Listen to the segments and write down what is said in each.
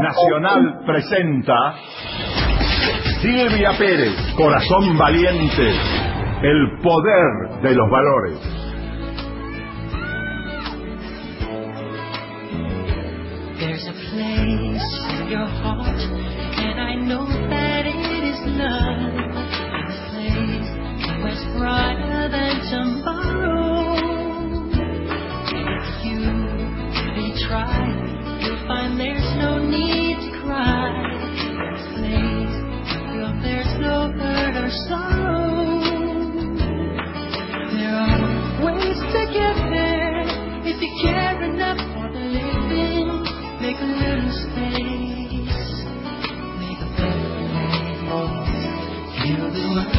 Nacional presenta Silvia Pérez, Corazón Valiente, el poder de los valores.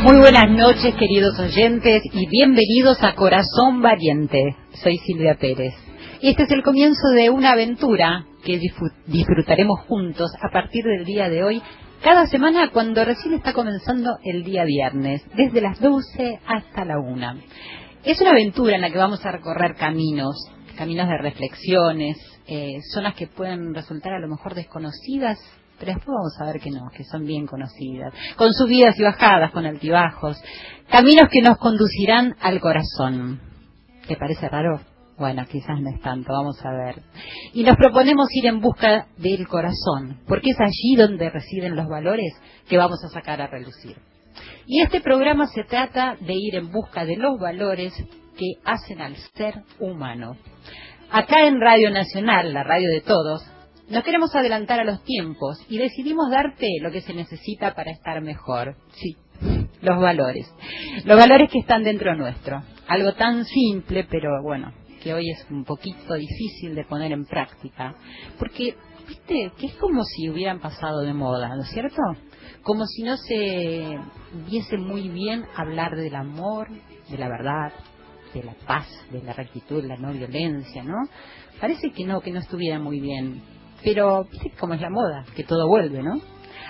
Muy buenas noches, queridos oyentes, y bienvenidos a Corazón Valiente. Soy Silvia Pérez. Este es el comienzo de una aventura que disfrut- disfrutaremos juntos a partir del día de hoy, cada semana cuando recién está comenzando el día viernes, desde las 12 hasta la 1. Es una aventura en la que vamos a recorrer caminos, caminos de reflexiones, eh, zonas que pueden resultar a lo mejor desconocidas, pero después vamos a ver que no, que son bien conocidas, con subidas y bajadas, con altibajos, caminos que nos conducirán al corazón. ¿Te parece raro? Bueno, quizás no es tanto, vamos a ver. Y nos proponemos ir en busca del corazón, porque es allí donde residen los valores que vamos a sacar a relucir. Y este programa se trata de ir en busca de los valores que hacen al ser humano. Acá en Radio Nacional, la radio de todos, nos queremos adelantar a los tiempos y decidimos darte lo que se necesita para estar mejor. Sí, los valores. Los valores que están dentro nuestro. Algo tan simple, pero bueno, que hoy es un poquito difícil de poner en práctica. Porque, viste, que es como si hubieran pasado de moda, ¿no es cierto? Como si no se viese muy bien hablar del amor, de la verdad, de la paz, de la rectitud, la no violencia, ¿no? Parece que no, que no estuviera muy bien. Pero, cómo es la moda, que todo vuelve, ¿no?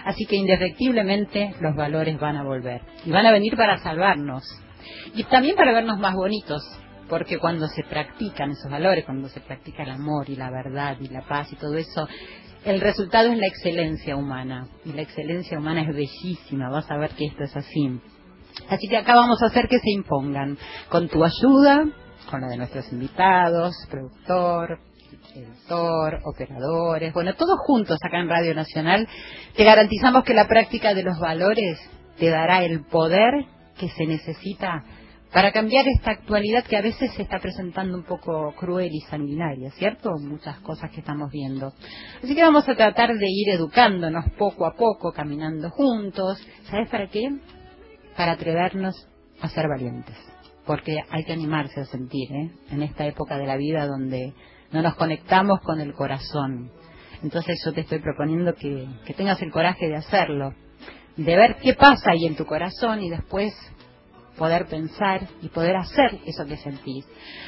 Así que indefectiblemente los valores van a volver. Y van a venir para salvarnos. Y también para vernos más bonitos. Porque cuando se practican esos valores, cuando se practica el amor y la verdad y la paz y todo eso, el resultado es la excelencia humana. Y la excelencia humana es bellísima. Vas a ver que esto es así. Así que acá vamos a hacer que se impongan. Con tu ayuda, con la de nuestros invitados, productor, editor, operadores, bueno, todos juntos acá en Radio Nacional, te garantizamos que la práctica de los valores te dará el poder que se necesita para cambiar esta actualidad que a veces se está presentando un poco cruel y sanguinaria, ¿cierto? Muchas cosas que estamos viendo. Así que vamos a tratar de ir educándonos poco a poco, caminando juntos. ¿Sabes para qué? Para atrevernos a ser valientes. Porque hay que animarse a sentir, ¿eh? En esta época de la vida donde no nos conectamos con el corazón. Entonces yo te estoy proponiendo que, que tengas el coraje de hacerlo, de ver qué pasa ahí en tu corazón y después poder pensar y poder hacer eso que sentís.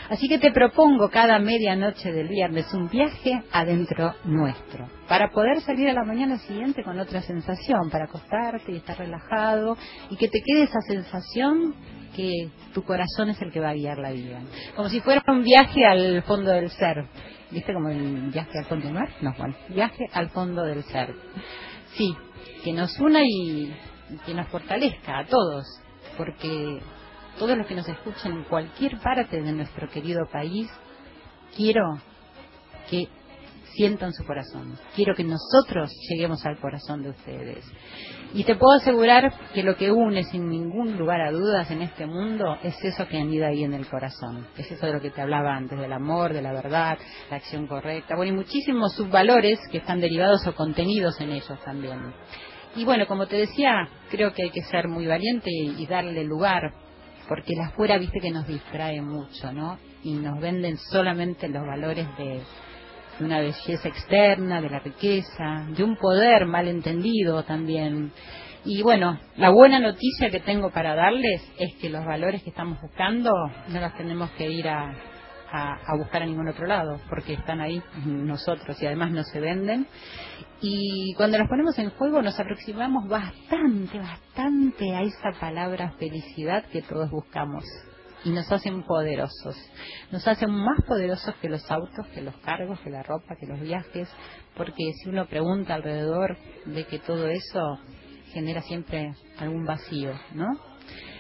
Así que te propongo cada medianoche del viernes un viaje adentro nuestro, para poder salir a la mañana siguiente con otra sensación, para acostarte y estar relajado y que te quede esa sensación que tu corazón es el que va a guiar la vida. Como si fuera un viaje al fondo del ser. ¿Viste como el viaje al fondo del mar? No, bueno, viaje al fondo del ser. Sí, que nos una y, que nos fortalezca a todos, porque todos los que nos escuchan en cualquier parte de nuestro querido país, quiero que sientan su corazón. Quiero que nosotros lleguemos al corazón de ustedes. Y te puedo asegurar que lo que une sin ningún lugar a dudas en este mundo es eso que anida ahí en el corazón. Es eso de lo que te hablaba antes, del amor, de la verdad, la acción correcta. Bueno, y muchísimos subvalores que están derivados o contenidos en ellos también. Y bueno, como te decía, creo que hay que ser muy valiente y, darle lugar, porque la afuera, viste que nos distrae mucho, ¿no? Y nos venden solamente los valores de, de una belleza externa, de la riqueza, de un poder mal entendido también. Y bueno, la buena noticia que tengo para darles es que los valores que estamos buscando no los tenemos que ir a, a, a buscar a ningún otro lado, porque están ahí nosotros y además no se venden. Y cuando los ponemos en juego nos aproximamos bastante, bastante a esa palabra felicidad que todos buscamos. Y nos hacen poderosos. Nos hacen más poderosos que los autos, que los cargos, que la ropa, que los viajes, porque si uno pregunta alrededor de que todo eso genera siempre algún vacío, ¿no?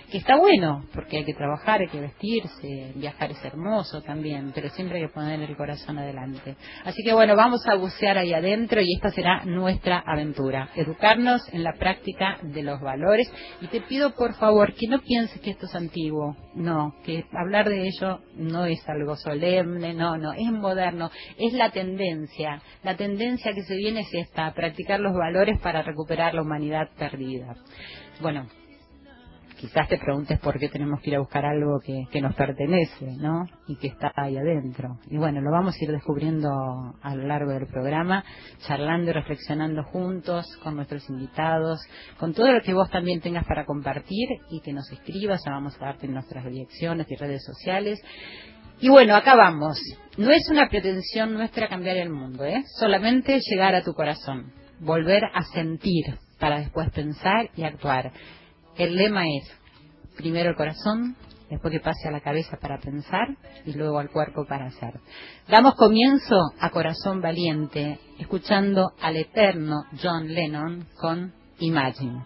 Que está bueno, porque hay que trabajar, hay que vestirse, viajar es hermoso también, pero siempre hay que poner el corazón adelante. Así que bueno, vamos a bucear ahí adentro y esta será nuestra aventura, educarnos en la práctica de los valores y te pido por favor que no pienses que esto es antiguo, no, que hablar de ello no es algo solemne, no, no, es moderno, es la tendencia, la tendencia que se viene es esta, practicar los valores para recuperar la humanidad perdida. Bueno, quizás te preguntes por qué tenemos que ir a buscar algo que, nos pertenece, ¿no? Y que está ahí adentro. Y bueno, lo vamos a ir descubriendo a lo largo del programa, charlando y reflexionando juntos con nuestros invitados, con todo lo que vos también tengas para compartir y que nos escribas, ya vamos a darte nuestras direcciones y redes sociales. Y bueno, acá vamos. No es una pretensión nuestra cambiar el mundo, ¿eh? Solamente llegar a tu corazón, volver a sentir para después pensar y actuar. El lema es, primero el corazón, después que pase a la cabeza para pensar y luego al cuerpo para hacer. Damos comienzo a Corazón Valiente, escuchando al eterno John Lennon con Imagine.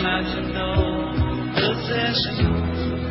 Imagine no possessions.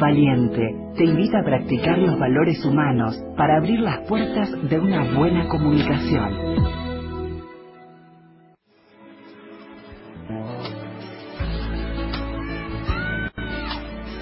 Valiente te invita a practicar los valores humanos para abrir las puertas de una buena comunicación.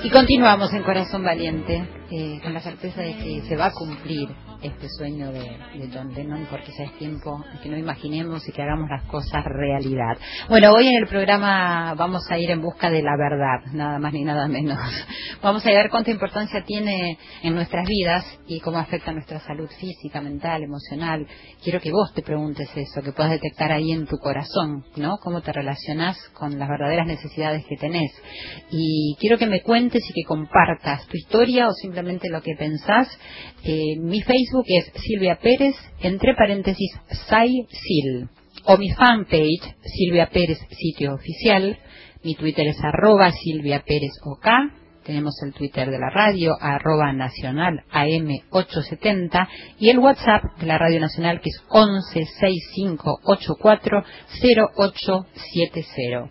Y continuamos en Corazón Valiente. eh, con la certeza de que se va a cumplir este sueño de, de John Lennon porque ya es tiempo que no imaginemos y que hagamos las cosas realidad. Bueno, hoy en el programa vamos a ir en busca de la verdad, nada más ni nada menos. Vamos a ver cuánta importancia tiene en nuestras vidas y cómo afecta nuestra salud física, mental, emocional. Quiero que vos te preguntes eso, que puedas detectar ahí en tu corazón, ¿no? Cómo te relacionás con las verdaderas necesidades que tenés. Y quiero que me cuentes y que compartas tu historia o simplemente lo que pensás. Eh, mi Facebook es Silvia Pérez, entre paréntesis, Sai Sil. O mi fanpage, Silvia Pérez, sitio oficial. Mi Twitter es arroba Silvia Pérez OK. Tenemos el Twitter de la radio, arroba nacional AM870. Y el WhatsApp de la Radio Nacional, que es 1165840870.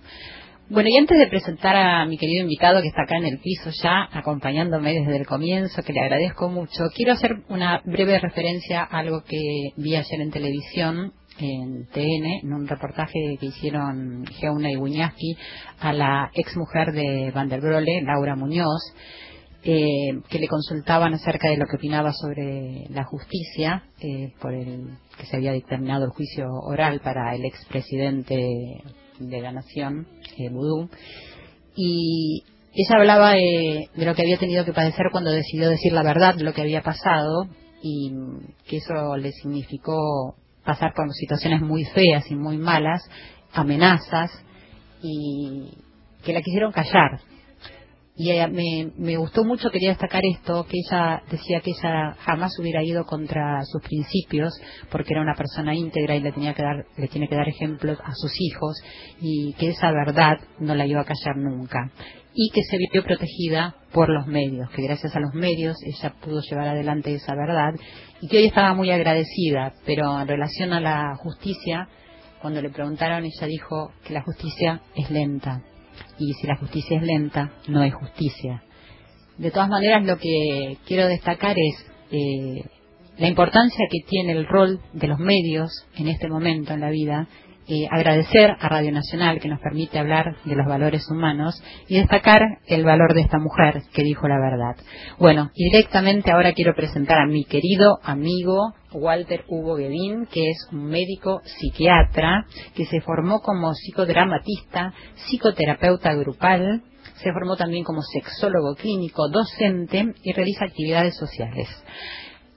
Bueno, y antes de presentar a mi querido invitado que está acá en el piso ya, acompañándome desde el comienzo, que le agradezco mucho, quiero hacer una breve referencia a algo que vi ayer en televisión, en TN, en un reportaje que hicieron Geuna y Wiñaski a la ex mujer de Van der Laura Muñoz, eh, que le consultaban acerca de lo que opinaba sobre la justicia eh, por el que se había dictaminado el juicio oral para el expresidente de la Nación, eh, Vudú, y ella hablaba de, de lo que había tenido que padecer cuando decidió decir la verdad de lo que había pasado y que eso le significó pasar por situaciones muy feas y muy malas, amenazas y que la quisieron callar. Y ella, me, me gustó mucho, quería destacar esto, que ella decía que ella jamás hubiera ido contra sus principios porque era una persona íntegra y le, tenía que dar, le tiene que dar ejemplos a sus hijos y que esa verdad no la iba a callar nunca. Y que se vio protegida por los medios, que gracias a los medios ella pudo llevar adelante esa verdad y que hoy estaba muy agradecida, pero en relación a la justicia, cuando le preguntaron, ella dijo que la justicia es lenta y si la justicia es lenta, no hay justicia. De todas maneras, lo que quiero destacar es eh, la importancia que tiene el rol de los medios en este momento en la vida, eh, agradecer a Radio Nacional que nos permite hablar de los valores humanos y destacar el valor de esta mujer que dijo la verdad. Bueno, directamente ahora quiero presentar a mi querido amigo Walter Hugo Guedín, que es un médico psiquiatra que se formó como psicodramatista, psicoterapeuta grupal, se formó también como sexólogo clínico, docente y realiza actividades sociales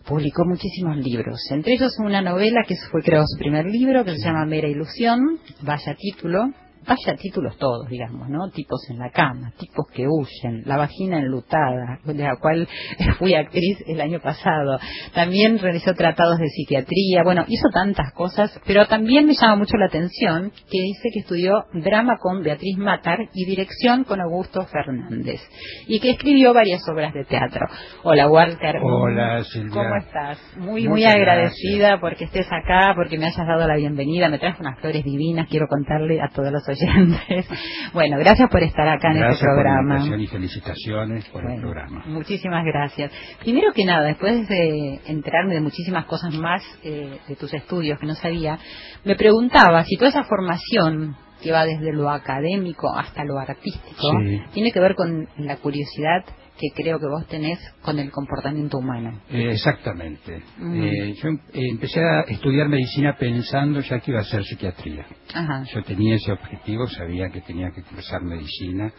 publicó muchísimos libros, entre ellos una novela que fue creo su primer libro, que se llama Mera Ilusión, vaya título, vaya títulos todos, digamos, ¿no? Tipos en la cama, tipos que huyen, la vagina enlutada, de la cual fui actriz el año pasado. También realizó tratados de psiquiatría, bueno, hizo tantas cosas, pero también me llama mucho la atención que dice que estudió drama con Beatriz Matar y dirección con Augusto Fernández y que escribió varias obras de teatro. Hola, Walter. Hola, Silvia. ¿Cómo estás? Muy, muy agradecida porque estés acá, porque me hayas dado la bienvenida. Me traes unas flores divinas, quiero contarle a todos los oyentes. Bueno, gracias por estar acá en este por la programa. invitación y felicitaciones por el programa. Muchísimas gracias. Primero que nada, después de enterarme de muchísimas cosas más eh, de tus estudios que no sabía, me preguntaba si toda esa formación que va desde lo académico hasta lo artístico Sí. tiene que ver con la curiosidad que creo que vos tenés con el comportamiento humano. Eh, exactamente. Eh, yo em- eh, empecé a estudiar medicina pensando ya que iba a ser psiquiatría. Ajá. Yo tenía ese objetivo, sabía que tenía que cursar medicina,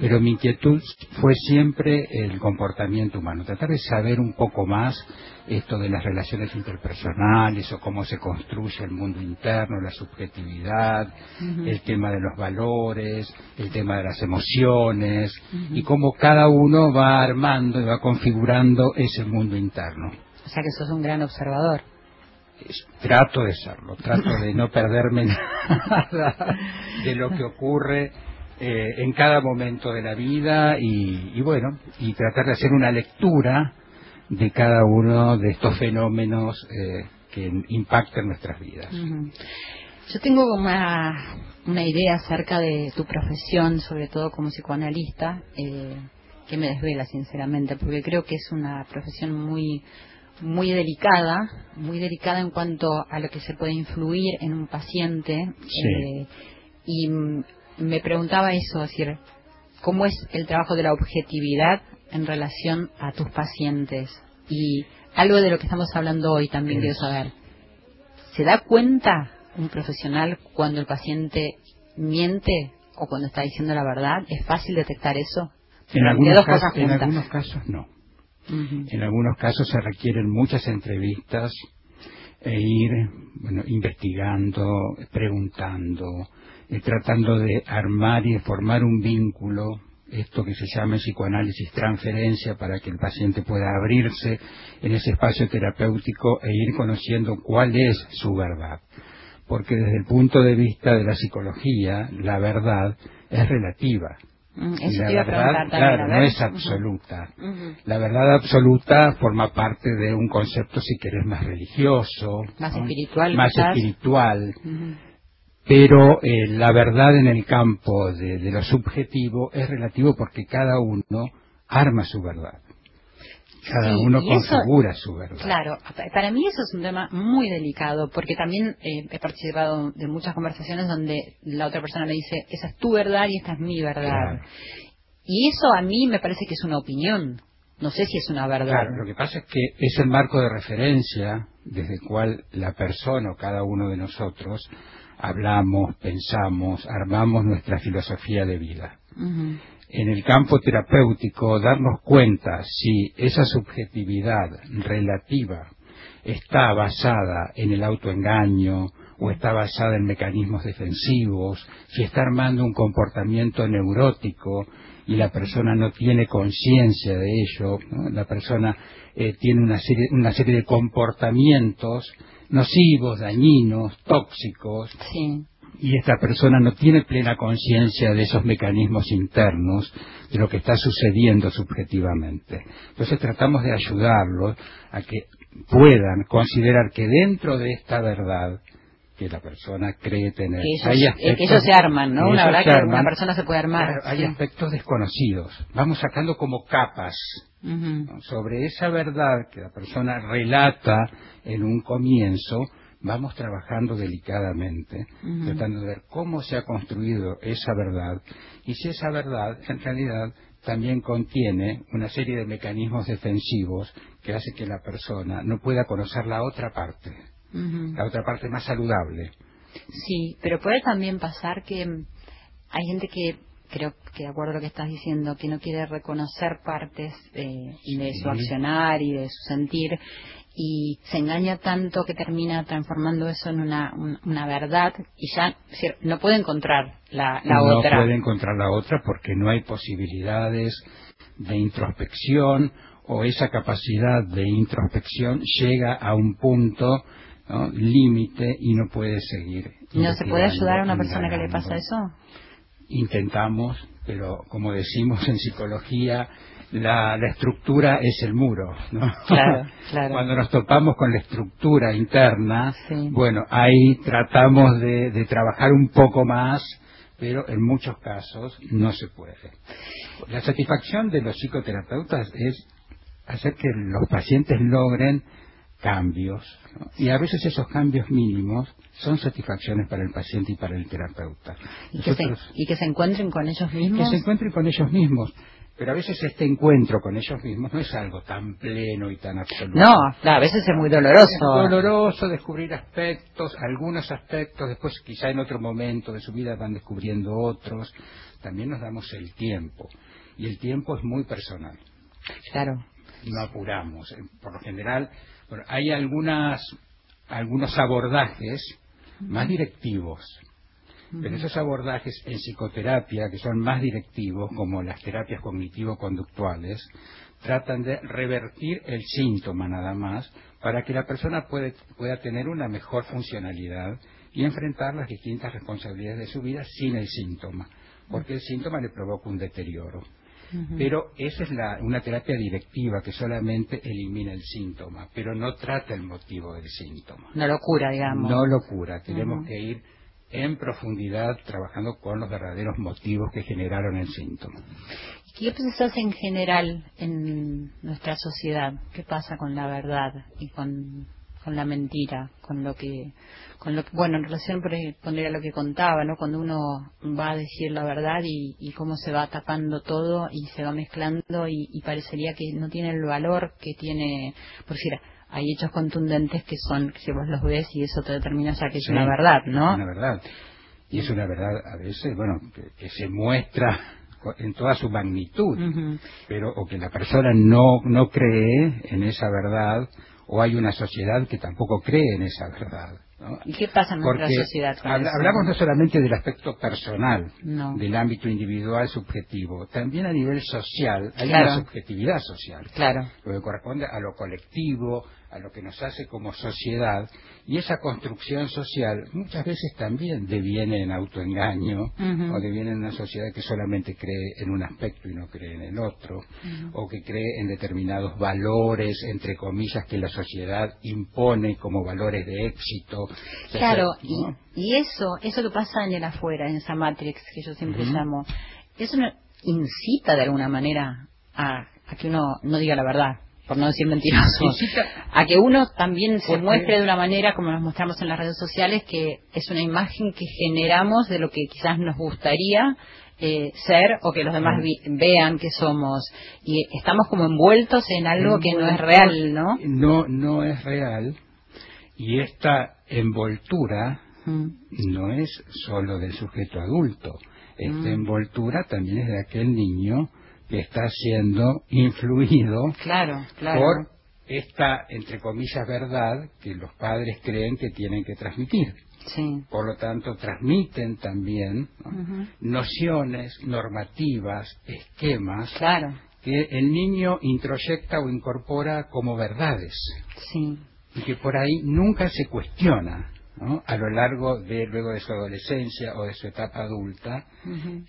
pero mi inquietud fue siempre el comportamiento humano, tratar de saber un poco más esto de las relaciones interpersonales o cómo se construye el mundo interno, la subjetividad, el tema de los valores, el tema de las emociones y cómo cada uno va armando y va configurando ese mundo interno. O sea que sos un gran observador. Trato de serlo, trato de no perderme nada de lo que ocurre eh, en cada momento de la vida y, y bueno, y tratar de hacer una lectura de cada uno de estos fenómenos eh, que impactan nuestras vidas. Yo tengo una, una idea acerca de tu profesión, sobre todo como psicoanalista, eh, que me desvela sinceramente, porque creo que es una profesión muy muy delicada, muy delicada en cuanto a lo que se puede influir en un paciente. Sí. eh, y me preguntaba eso, es decir, cómo es el trabajo de la objetividad en relación a tus pacientes y algo de lo que estamos hablando hoy también quiero saber. ¿Se da cuenta un profesional cuando el paciente miente o cuando está diciendo la verdad? ¿Es fácil detectar eso? En algunos, casos, en algunos casos no. En algunos casos se requieren muchas entrevistas e ir bueno, investigando, preguntando, eh, tratando de armar y de formar un vínculo, esto que se llama en psicoanálisis transferencia, para que el paciente pueda abrirse en ese espacio terapéutico e ir conociendo cuál es su verdad. Porque desde el punto de vista de la psicología, la verdad es relativa. Mm, Eso la verdad, claro, no es absoluta. La verdad absoluta forma parte de un concepto, si querés, más religioso, Más ¿no? espiritual, más quizás. espiritual. Pero eh, la verdad en el campo de, de lo subjetivo es relativo porque cada uno arma su verdad. Cada Sí, uno eso- configura su verdad. Claro, pa- para mí eso es un tema muy delicado, porque también eh, he participado de muchas conversaciones donde la otra persona me dice, esa es tu verdad y esta es mi verdad. Claro. Y eso a mí me parece que es una opinión, no sé si es una verdad. Claro, lo que pasa es que es el marco de referencia desde el cual la persona o cada uno de nosotros hablamos, pensamos, armamos nuestra filosofía de vida. En el campo terapéutico, darnos cuenta si esa subjetividad relativa está basada en el autoengaño o está basada en mecanismos defensivos, si está armando un comportamiento neurótico y la persona no tiene conciencia de ello, ¿no? la persona eh, tiene una serie, una serie de comportamientos nocivos, dañinos, tóxicos, Sí. y esta persona no tiene plena conciencia de esos mecanismos internos, de lo que está sucediendo subjetivamente. Entonces tratamos de ayudarlos a que puedan considerar que dentro de esta verdad que la persona cree tener, Que ellos, hay eh, aspectos- que ellos se arman, ¿no? Una verdad que arman. una persona se puede armar. Claro, hay sí. aspectos desconocidos. Vamos sacando como capas Sobre esa verdad que la persona relata en un comienzo, vamos trabajando delicadamente, tratando de ver cómo se ha construido esa verdad. Y si esa verdad en realidad también contiene una serie de mecanismos defensivos que hace que la persona no pueda conocer la otra parte, la otra parte más saludable. Sí, pero puede también pasar que hay gente que, creo que de acuerdo a lo que estás diciendo, que no quiere reconocer partes eh, de su accionar y de su sentir y se engaña tanto que termina transformando eso en una, un- una verdad y ya decir, no puede encontrar la, la no otra. puede encontrar la otra porque no hay posibilidades de introspección o esa capacidad de introspección llega a un punto ¿no? límite y no puede seguir. ¿No se puede ayudar a una persona que le pasa eso? Intentamos, pero como decimos en psicología, la, la estructura es el muro. ¿no? Claro, claro. Cuando nos topamos con la estructura interna, Sí. bueno, ahí tratamos de, de trabajar un poco más, pero en muchos casos no se puede. La satisfacción de los psicoterapeutas es hacer que los pacientes logren cambios. ¿no? Y a veces esos cambios mínimos son satisfacciones para el paciente y para el terapeuta. Y que, se, Nosotros- y que se encuentren con ellos que mismos. se encuentren con ellos mismos. Pero a veces este encuentro con ellos mismos no es algo tan pleno y tan absoluto. No, claro, a veces es muy doloroso. Es doloroso descubrir aspectos, algunos aspectos, después quizá en otro momento de su vida van descubriendo otros. También nos damos el tiempo. Y el tiempo es muy personal. Claro. No apuramos. Por lo general, bueno, hay algunas, algunos abordajes más directivos. Pero esos abordajes en psicoterapia, que son más directivos, como las terapias cognitivo-conductuales, tratan de revertir el síntoma nada más para que la persona puede- pueda tener una mejor funcionalidad y enfrentar las distintas responsabilidades de su vida sin el síntoma, porque el síntoma le provoca un deterioro. Pero esa es la- una terapia directiva que solamente elimina el síntoma, pero no trata el motivo del síntoma. Una locura, digamos. No lo cura, tenemos que ir en profundidad trabajando con los verdaderos motivos que generaron el síntoma. ¿Qué pensás en general en nuestra sociedad? ¿Qué pasa con la verdad y con, con la mentira, con lo que, con lo que, bueno, en relación por poner a lo que contaba, ¿no? Cuando uno va a decir la verdad y, y cómo se va tapando todo y se va mezclando y, y parecería que no tiene el valor que tiene, por decir, hay hechos contundentes que son, que si vos los ves y eso te determina ya que es una verdad, ¿no? Es una verdad. Y es una verdad a veces, bueno, que, que se muestra en toda su magnitud, pero o que la persona no, no cree en esa verdad, o hay una sociedad que tampoco cree en esa verdad. ¿no? ¿Y qué pasa en nuestra sociedad hablamos no solamente del aspecto personal, No. del ámbito individual subjetivo, también a nivel social hay Claro. una subjetividad social Claro. lo que corresponde a lo colectivo, a lo que nos hace como sociedad, y esa construcción social muchas veces también deviene en autoengaño, Ujú. o deviene en una sociedad que solamente cree en un aspecto y no cree en el otro, o que cree en determinados valores, entre comillas, que la sociedad impone como valores de éxito. O sea, Claro, ¿no? y, y eso, eso que pasa en el afuera, en esa matrix que yo siempre llamo, eso no- incita de alguna manera a, a que uno no diga la verdad, por no decir mentiroso. Incita- A que uno también se muestre de una manera, como nos mostramos en las redes sociales, que es una imagen que generamos de lo que quizás nos gustaría eh, ser o que los demás vi- vean que somos. Y estamos como envueltos en algo que no es real, ¿no? No, no es real, y esta envoltura Mm. no es solo del sujeto adulto. Esta Mm. envoltura también es de aquel niño que está siendo influido Claro, claro. por esta, entre comillas, verdad que los padres creen que tienen que transmitir. Sí. Por lo tanto, transmiten también nociones normativas, esquemas, Claro, que el niño introyecta o incorpora como verdades sí. y que por ahí nunca se cuestiona ¿no? a lo largo de luego de su adolescencia o de su etapa adulta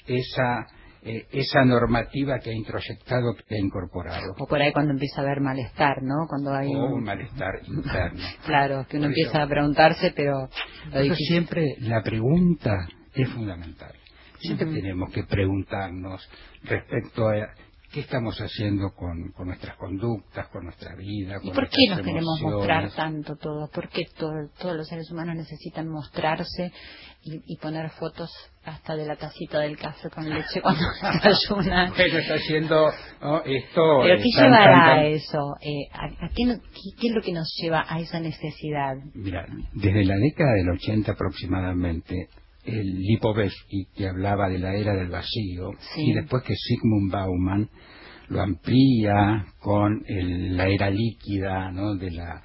esa eh, esa normativa que ha introyectado que ha incorporado. O por ahí cuando empieza a haber malestar, ¿no? Cuando hay o un- malestar interno. Claro, que uno Por eso- empieza a preguntarse, pero lo siempre la pregunta es fundamental. Siempre tenemos que preguntarnos respecto a qué estamos haciendo con, con nuestras conductas con nuestra vida ¿Y con por qué nos queremos emociones. mostrar tanto todos? ¿Por qué todo- todos los seres humanos necesitan mostrarse y, y poner fotos hasta de la tacita del café con leche cuando desayunan? Bueno, está haciendo ¿no? esto. ¿Pero eh, qué tan- llevará tan- a tan- eso? Eh, ¿a, a qué, no- qué- qué es lo que nos lleva a esa necesidad? Mira, desde la década del 80 aproximadamente, el Lipovetsky, que hablaba de la era del vacío, Sí. y después que Sigmund Bauman lo amplía con el- la era líquida, ¿no? De la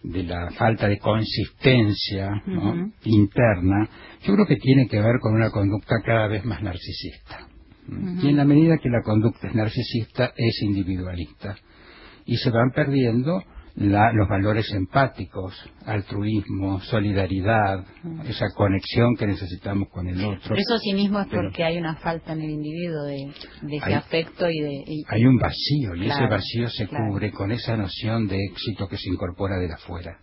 de la falta de consistencia ¿no? Interna, yo creo que tiene que ver con una conducta cada vez más narcisista. Y en la medida que la conducta es narcisista, es individualista. Y se van perdiendo la- los valores empáticos, altruismo, solidaridad, esa conexión que necesitamos con el otro. Pero eso sí mismo es Pero- porque hay una falta en el individuo de, de ese Hay- afecto y de... y- Hay un vacío y ese Claro, vacío se claro. cubre con esa noción de éxito que se incorpora de afuera.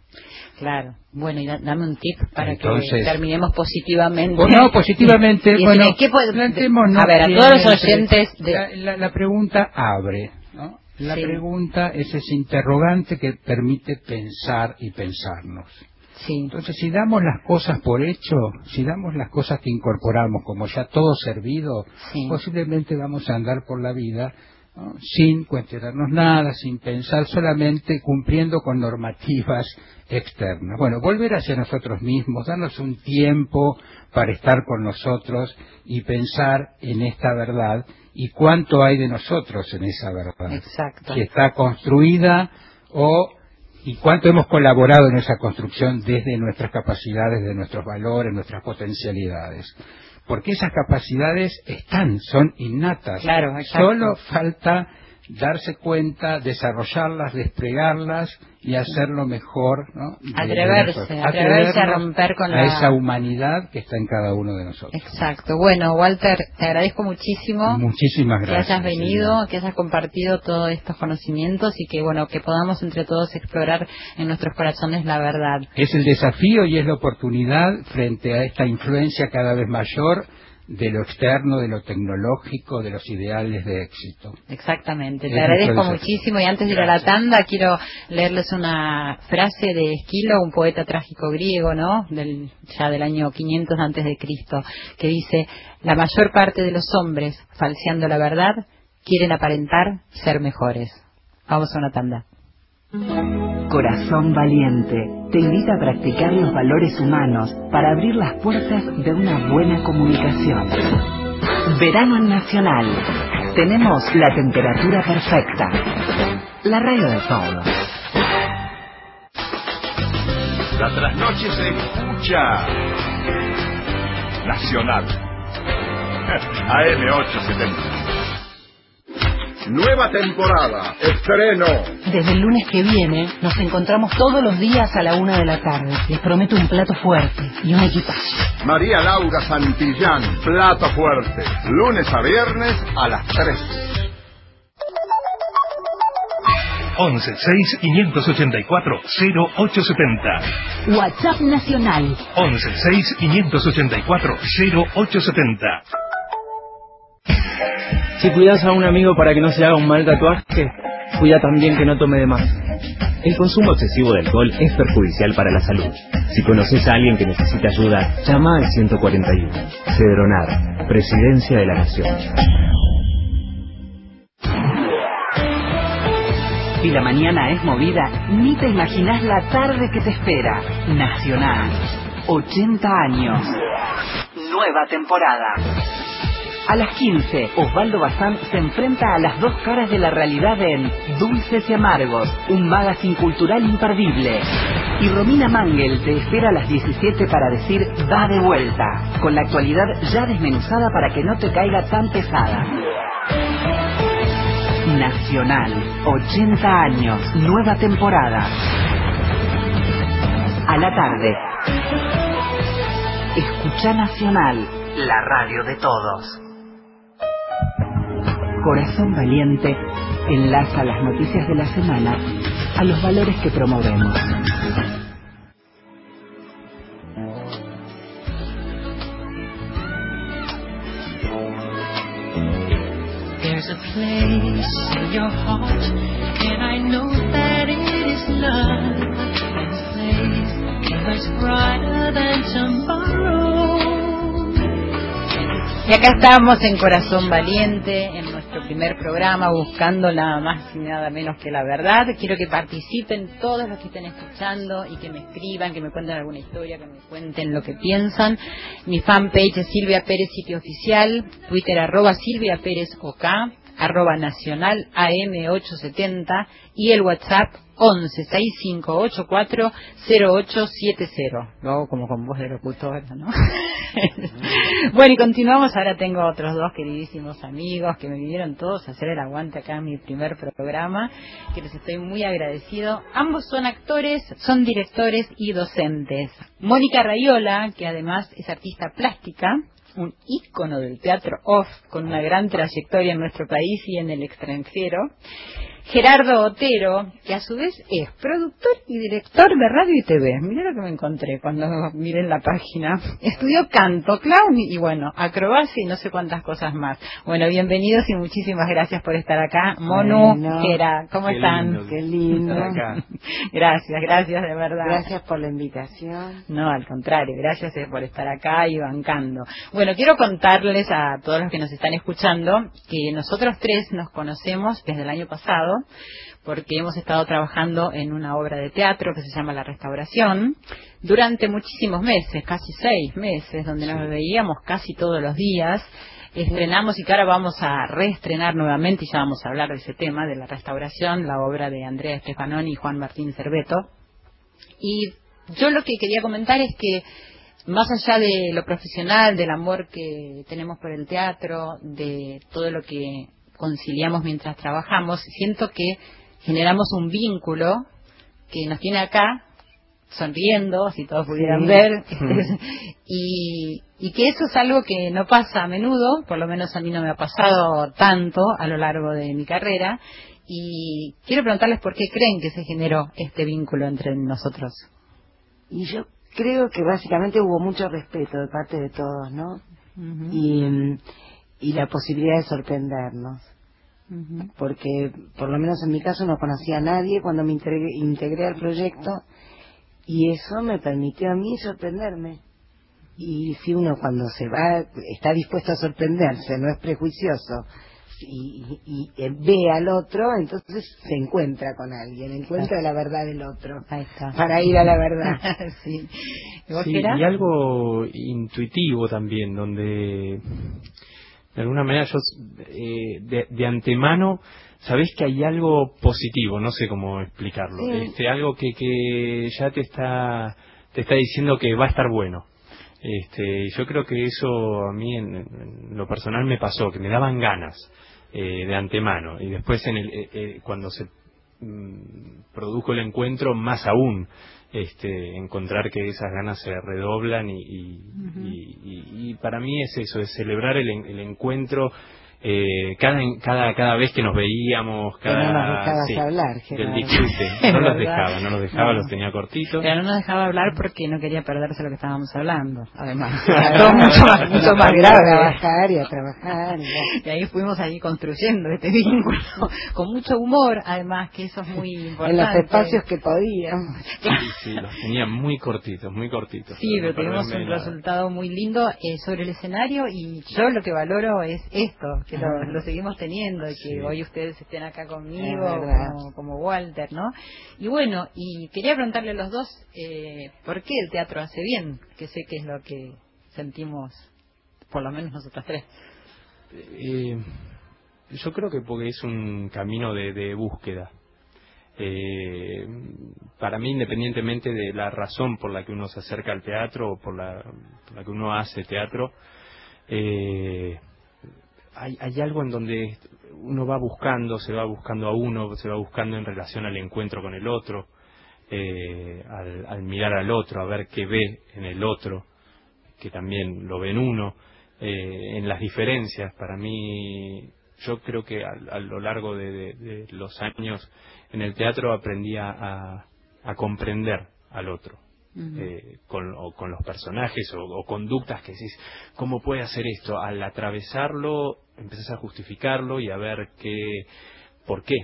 Claro. Bueno, y da- dame un tip para que Entonces- terminemos positivamente. O no, positivamente, Y- bueno, ¿qué puede- a ver, a que todos los oyentes de- La, la- la pregunta abre, ¿no? La Sí. pregunta es ese interrogante que permite pensar y pensarnos. Sí, Entonces, si damos las cosas por hecho, si damos las cosas que incorporamos como ya todo servido, Sí. posiblemente vamos a andar por la vida ¿no? sin cuestionarnos nada, sin pensar, solamente cumpliendo con normativas externas. Bueno, volver hacia nosotros mismos, darnos un tiempo para estar con nosotros y pensar en esta verdad y cuánto hay de nosotros en esa verdad exacto. si está construida o y cuánto hemos colaborado en esa construcción desde nuestras capacidades, de nuestros valores, nuestras potencialidades. Porque esas capacidades están, son innatas. Claro, exacto. Solo falta darse cuenta, desarrollarlas, desplegarlas y hacerlo mejor. ¿no? Atreverse, atreverse a romper con a la- esa humanidad que está en cada uno de nosotros. Exacto. Bueno, Walter, te agradezco muchísimo Muchísimas que gracias. hayas venido, señora. que hayas compartido todos estos conocimientos y que, bueno, que podamos entre todos explorar en nuestros corazones la verdad. Es el desafío y es la oportunidad frente a esta influencia cada vez mayor de lo externo, de lo tecnológico, de los ideales de éxito. Exactamente, Es te agradezco muchísimo y antes de ir a la tanda quiero leerles una frase de Esquilo, un poeta trágico griego, ¿no? Del, ya del año 500 antes de Cristo, que dice, la mayor parte de los hombres, falseando la verdad, quieren aparentar ser mejores. Vamos a una tanda. Corazón Valiente te invita a practicar los valores humanos para abrir las puertas de una buena comunicación. Verano Nacional. Tenemos la temperatura perfecta. La radio de todos. La trasnoche se escucha. Nacional. AM870. Nueva temporada. Estreno. Desde el lunes que viene nos encontramos todos los días a la una de la tarde. Les prometo un plato fuerte y un equipaje. María Laura Santillán. Plato fuerte. Lunes a viernes a las 3. 11 6 584 0870. WhatsApp Nacional. 11 6 584 0870. Si cuidas a un amigo para que no se haga un mal tatuaje, cuida también que no tome de más. El consumo excesivo de alcohol es perjudicial para la salud. Si conoces a alguien que necesita ayuda, llama al 141. Cedronar, Presidencia de la Nación. Si la mañana es movida, ni te imaginas la tarde que te espera. Nacional. 80 años. Nueva temporada. A las 15, Osvaldo Bazán se enfrenta a las dos caras de la realidad en Dulces y Amargos, un magazine cultural imperdible. Y Romina Mangel te espera a las 17 para decir Va de vuelta, con la actualidad ya desmenuzada para que no te caiga tan pesada. Nacional, 80 años, nueva temporada. A la tarde. Escucha Nacional, la radio de todos. Corazón Valiente enlaza las noticias de la semana a los valores que promovemos. There's a place in your heart, and I know that it is love. And this place much brighter than tomorrow. Y acá estamos en Corazón Valiente, en primer programa, buscando nada más y nada menos que la verdad. Quiero que participen todos los que estén escuchando y que me escriban, que me cuenten alguna historia, que me cuenten lo que piensan. Mi fanpage es Silvia Pérez Sitio Oficial, Twitter arroba Silvia Pérez OK, arroba nacional AM870 y el WhatsApp 11 6584 0870. Lo hago como con voz de locutora, ¿no? bueno, y continuamos. Ahora tengo otros dos queridísimos amigos que me vinieron todos a hacer el aguante acá en mi primer programa, que les estoy muy agradecido. Ambos son actores, son directores y docentes. Mónica Rayola, que además es artista plástica, un ícono del teatro off con una gran trayectoria en nuestro país y en el extranjero. Gerardo Otero, que a su vez es productor y director de radio y TV. Mira lo que me encontré cuando miré en la página. Estudió canto, clown y bueno, acrobacia y no sé cuántas cosas más. Bueno, bienvenidos y muchísimas gracias por estar acá. Monu, Bueno. Gera, ¿cómo Qué están? lindo. Qué lindo. Acá. Gracias, gracias de verdad. Gracias por la invitación. No, al contrario, gracias eh, por estar acá y bancando. Bueno, quiero contarles a todos los que nos están escuchando que nosotros tres nos conocemos desde el año pasado porque hemos estado trabajando en una obra de teatro que se llama La Restauración durante muchísimos meses, casi seis meses, donde nos veíamos casi todos los días. Estrenamos y que ahora vamos a reestrenar nuevamente y ya vamos a hablar de ese tema, de la restauración, la obra de Andrea Stefanoni y Juan Martín Cerveto. Y yo lo que quería comentar es que más allá de lo profesional, del amor que tenemos por el teatro, de todo lo que conciliamos mientras trabajamos, siento que generamos un vínculo que nos tiene acá sonriendo, si todos pudieran Sí. ver, y, y que eso es algo que no pasa a menudo, por lo menos a mí no me ha pasado tanto a lo largo de mi carrera, y quiero preguntarles por qué creen que se generó este vínculo entre nosotros. Y yo creo que básicamente hubo mucho respeto de parte de todos, ¿no? y, y la posibilidad de sorprendernos. Porque, por lo menos en mi caso, no conocía a nadie cuando me integré, integré al proyecto y eso me permitió a mí sorprenderme. Y si uno cuando se va está dispuesto a sorprenderse, no es prejuicioso, y, y, y ve al otro, entonces se encuentra con alguien, encuentra la verdad del otro para ir a la verdad. sí. Sí, y algo intuitivo también, donde de alguna manera yo eh, de, de antemano sabés que hay algo positivo, no sé cómo explicarlo, Sí. este algo que, que ya te está te está diciendo que va a estar bueno. Este, y yo creo que eso a mí en, en lo personal me pasó, que me daban ganas eh, de antemano y después en el, eh, eh, cuando se produjo el encuentro más aún este, encontrar que esas ganas se redoblan y, y, y- y- y para mí es eso, es celebrar el, el encuentro eh, cada, cada cada vez que nos veíamos, no cada nos dejabas sí, hablar, del Es no los dejaba, no los dejaba, No. los tenía cortitos. Pero no nos dejaba hablar porque no quería perderse lo que estábamos hablando, además. Todo mucho más, mucho más grave. trabajar y a trabajar. y Y ahí fuimos ahí construyendo este vínculo, con mucho humor, además, que eso es muy importante. En los espacios que podíamos. Sí, sí, los tenía muy cortitos, muy cortitos. Sí, pero para no tuvimos un nada. resultado muy lindo eh, sobre el escenario y yo lo que valoro es esto, que lo, lo seguimos teniendo y que Sí. hoy ustedes estén acá conmigo, como Walter, ¿no? Y bueno, y quería preguntarle a los dos, eh, ¿por qué el teatro hace bien? Que sé que es lo que sentimos, por lo menos nosotras tres. Eh, yo creo que porque es un camino de, de búsqueda. Eh, para mí, independientemente de la razón por la que uno se acerca al teatro o por la, por la que uno hace teatro, eh, hay, hay algo en donde uno va buscando, se va buscando a uno, se va buscando en relación al encuentro con el otro, eh, al, al mirar al otro, a ver qué ve en el otro, que también lo ve en uno, eh, en las diferencias. Para mí, yo creo que a, a lo largo de, los años en el teatro aprendí a- a comprender al otro. Eh, con, o con los personajes o, o conductas que decís, ¿cómo puede hacer esto? Al atravesarlo, empezás a justificarlo y a ver qué, por qué.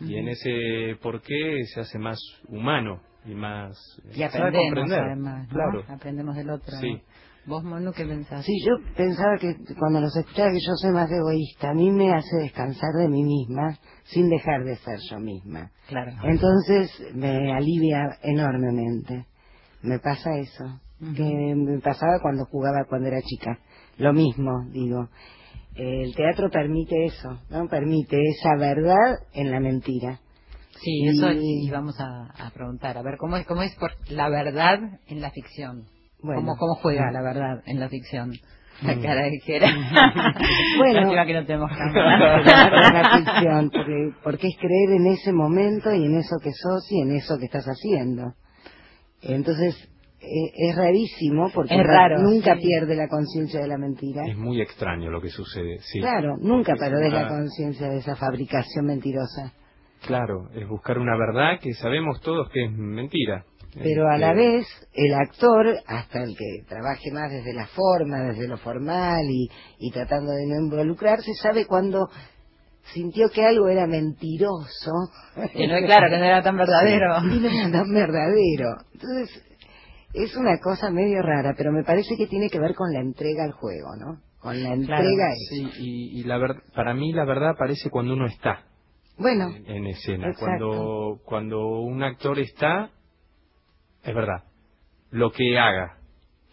Y en ese por qué se hace más humano y más... Y aprendemos comprender. además, ¿no? Claro. Aprendemos del otro. Sí. ¿no? ¿Vos, Monu, qué pensás? Sí, yo pensaba que cuando los escuchaba que yo soy más egoísta, a mí me hace descansar de mí misma sin dejar de ser yo misma. Claro. Entonces me alivia enormemente. Me pasa eso, que me pasaba cuando jugaba cuando era chica. Lo mismo, digo. El teatro permite eso, ¿no? Permite esa verdad en la mentira. Sí, eso Y- vamos a, a preguntar. A ver, ¿cómo es, cómo es por la verdad en la ficción? Bueno. ¿Cómo, ¿Cómo juega la verdad en la ficción? La cara de Jera. Bueno. Lástima que no tenemos la ficción, porque, porque es creer en ese momento y en eso que sos y en eso que estás haciendo. Entonces, eh, es rarísimo porque Es raro, nunca sí. pierde la conciencia de la mentira. Es muy extraño lo que sucede, sí. Claro, nunca perdés la conciencia de esa fabricación mentirosa. Claro, es buscar una verdad que sabemos todos que es mentira. Pero a la Este, vez, el actor, hasta el que trabaje más desde la forma, desde lo formal y, y tratando de no involucrarse, sabe cuando sintió que algo era mentiroso. Que no, claro, que no era tan verdadero. No era tan verdadero. Entonces, es una cosa medio rara, pero me parece que tiene que ver con la entrega al juego, ¿no? Con la entrega. Sí, y, y la ver- para mí la verdad aparece cuando uno está Bueno, en escena. Exacto. Cuando, cuando un actor está, es verdad. Lo que haga,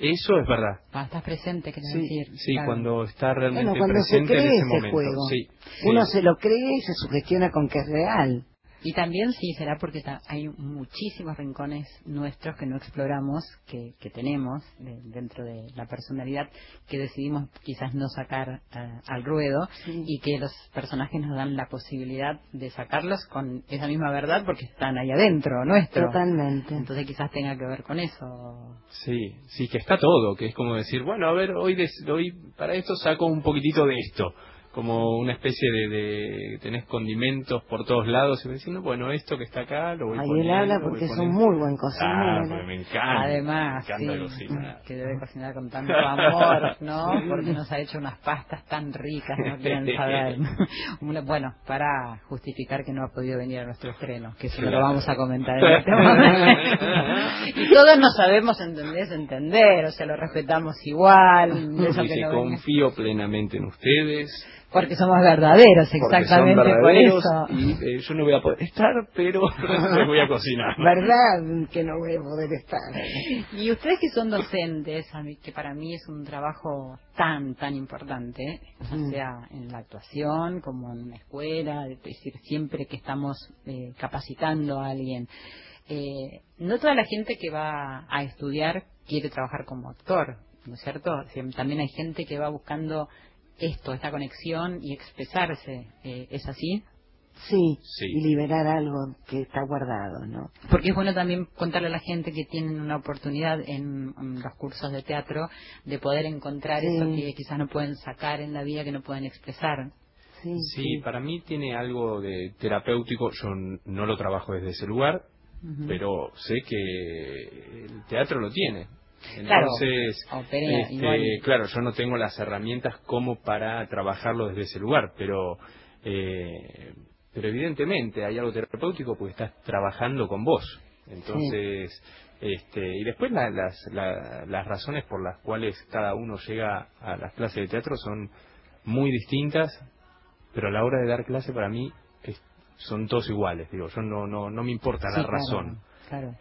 eso es verdad. Ah, estás presente, querés Sí, decir. sí claro. cuando está realmente bueno cuando se presente en cree ese ese momento. juego. Sí, Uno sí. se lo cree y se sugestiona con que es real. Y también sí, será porque ta- hay muchísimos rincones nuestros que no exploramos, que, que tenemos de- dentro de la personalidad, que decidimos quizás no sacar eh, al ruedo y que los personajes nos dan la posibilidad de sacarlos con esa misma verdad porque están ahí adentro, nuestro. Totalmente. Entonces quizás tenga que ver con eso. Sí, sí, que está todo, que es como decir, bueno, a ver, hoy, des- hoy para esto saco un poquitito de esto. Como una especie de, de tenés condimentos por todos lados y me diciendo bueno esto que está acá lo voy Ahí él habla porque es un muy buen cocinero. Ah, me encanta Además, me encanta sí, cocinar que debe cocinar con tanto amor, ¿no? Porque nos ha hecho unas pastas tan ricas, no quieren saber. Bueno, para justificar que no ha podido venir a nuestro estreno, que eso no lo Claro. vamos a comentar en este momento. y todos nos sabemos, ¿entendés? Entender, o sea, lo respetamos igual. Eso que venga. confío plenamente en ustedes Porque somos verdaderos, porque son exactamente por eso. y eh, yo no voy a poder estar pero les voy a cocinar ¿Verdad que no voy a poder estar? Y ustedes que son docentes, a mí, que para mí es un trabajo tan, tan importante, ya Mm. sea en la actuación como en una escuela, es decir, siempre que estamos eh, capacitando a alguien. Eh, no toda la gente que va a estudiar quiere trabajar como actor, ¿no es cierto? También hay gente que va buscando esto, esta conexión y expresarse. Eh, ¿Es así? Sí, Sí. y liberar algo que está guardado, ¿no? Porque es bueno también contarle a la gente que tienen una oportunidad en, en los cursos de teatro de poder encontrar Sí. eso que quizás no pueden sacar en la vida, que no pueden expresar. Sí, Sí, para mí tiene algo de terapéutico. Yo no lo trabajo desde ese lugar, pero sé que el teatro lo tiene. Claro, Entonces, opera este, claro, yo no tengo las herramientas como para trabajarlo desde ese lugar, pero eh, pero evidentemente hay algo terapéutico porque estás trabajando con vos. Entonces, este, y después la- las, la- las razones por las cuales cada uno llega a las clases de teatro son muy distintas, pero a la hora de dar clase para mí es- son todos iguales. Digo, yo no, no, no me importa Sí, la razón. claro.